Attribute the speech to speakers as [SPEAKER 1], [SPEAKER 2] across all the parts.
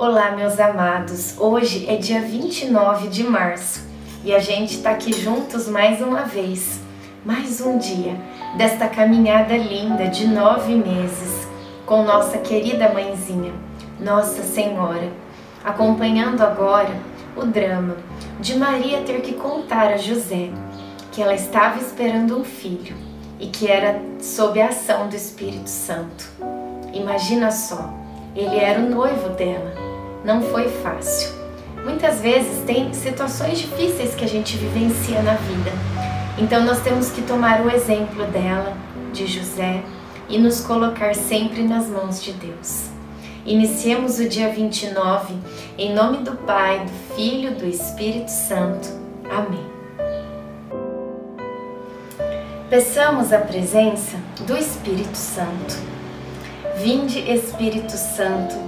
[SPEAKER 1] Olá, meus amados. Hoje é dia 29 de março e a gente está aqui juntos mais uma vez, mais um dia desta caminhada linda de nove meses com nossa querida mãezinha, Nossa Senhora, acompanhando agora o drama de Maria ter que contar a José que ela estava esperando um filho e que era sob a ação do Espírito Santo. Imagina só, ele era o noivo dela não foi fácil. Muitas vezes tem situações difíceis que a gente vivencia na vida. Então nós temos que tomar o exemplo dela, de José, e nos colocar sempre nas mãos de Deus. Iniciemos o dia 29 em nome do Pai, do Filho, do Espírito Santo. Amém. Peçamos a presença do Espírito Santo. Vinde, Espírito Santo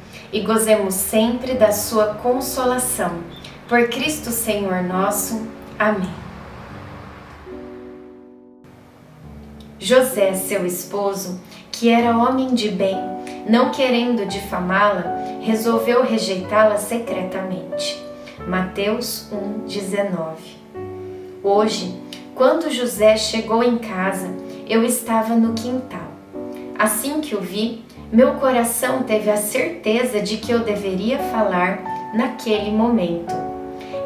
[SPEAKER 1] e gozemos sempre da sua consolação. Por Cristo Senhor nosso. Amém. José, seu esposo, que era homem de bem, não querendo difamá-la, resolveu rejeitá-la secretamente. Mateus 1:19. Hoje, quando José chegou em casa, eu estava no quintal. Assim que o vi, meu coração teve a certeza de que eu deveria falar naquele momento.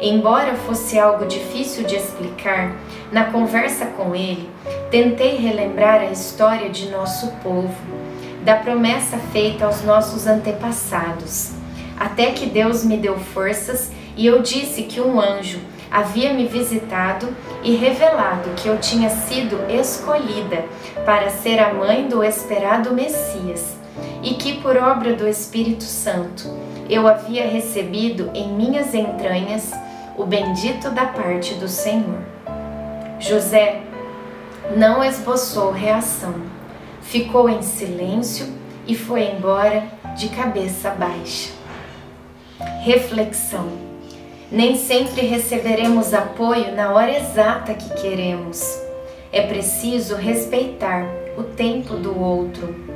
[SPEAKER 1] Embora fosse algo difícil de explicar, na conversa com ele, tentei relembrar a história de nosso povo, da promessa feita aos nossos antepassados, até que Deus me deu forças e eu disse que um anjo havia me visitado e revelado que eu tinha sido escolhida para ser a mãe do esperado Messias e que por obra do Espírito Santo eu havia recebido em minhas entranhas o bendito da parte do Senhor. José não esboçou reação, ficou em silêncio e foi embora de cabeça baixa. Reflexão: nem sempre receberemos apoio na hora exata que queremos. É preciso respeitar o tempo do outro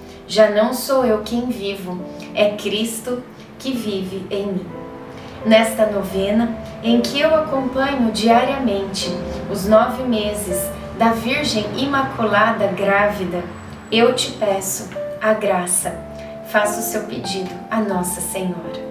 [SPEAKER 1] Já não sou eu quem vivo, é Cristo que vive em mim. Nesta novena, em que eu acompanho diariamente os nove meses da Virgem Imaculada Grávida, eu te peço a graça. Faça o seu pedido a Nossa Senhora.